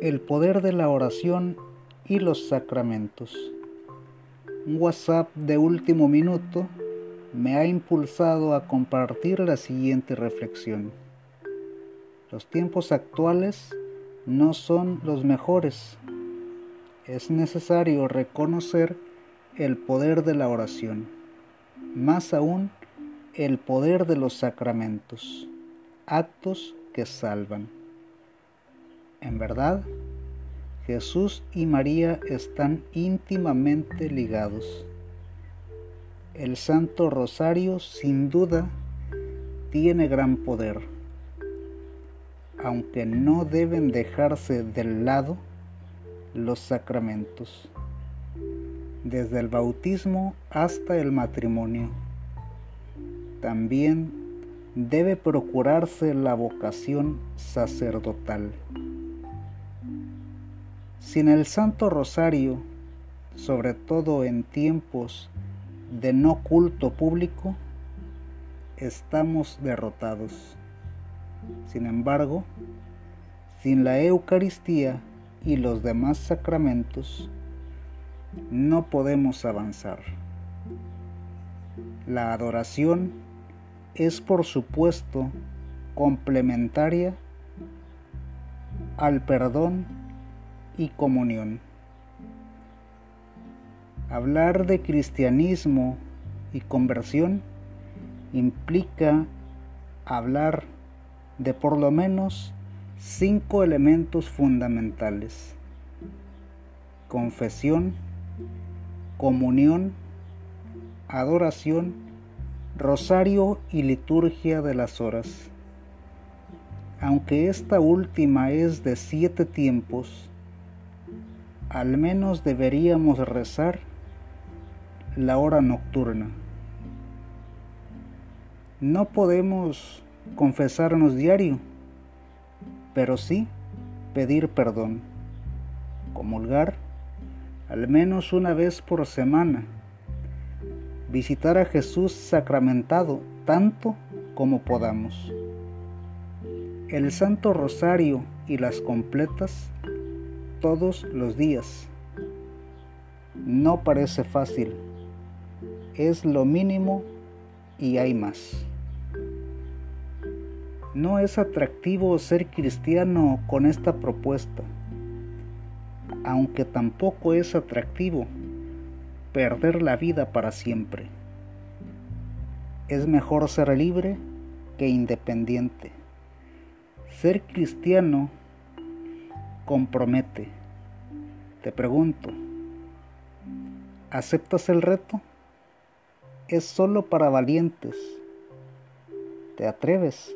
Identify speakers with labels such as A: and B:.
A: El poder de la oración y los sacramentos. Un WhatsApp de último minuto me ha impulsado a compartir la siguiente reflexión. Los tiempos actuales no son los mejores. Es necesario reconocer el poder de la oración, más aún el poder de los sacramentos, actos que salvan. En verdad, Jesús y María están íntimamente ligados. El Santo Rosario sin duda tiene gran poder, aunque no deben dejarse del lado los sacramentos, desde el bautismo hasta el matrimonio. También debe procurarse la vocación sacerdotal. Sin el Santo Rosario, sobre todo en tiempos de no culto público, estamos derrotados. Sin embargo, sin la Eucaristía y los demás sacramentos, no podemos avanzar. La adoración es por supuesto complementaria al perdón y comunión. Hablar de cristianismo y conversión implica hablar de por lo menos cinco elementos fundamentales. Confesión, comunión, adoración, rosario y liturgia de las horas. Aunque esta última es de siete tiempos, al menos deberíamos rezar la hora nocturna. No podemos confesarnos diario, pero sí pedir perdón, comulgar al menos una vez por semana, visitar a Jesús sacramentado tanto como podamos. El Santo Rosario y las completas todos los días. No parece fácil, es lo mínimo y hay más. No es atractivo ser cristiano con esta propuesta, aunque tampoco es atractivo perder la vida para siempre. Es mejor ser libre que independiente. Ser cristiano compromete. Te pregunto, ¿aceptas el reto? Es solo para valientes. ¿Te atreves?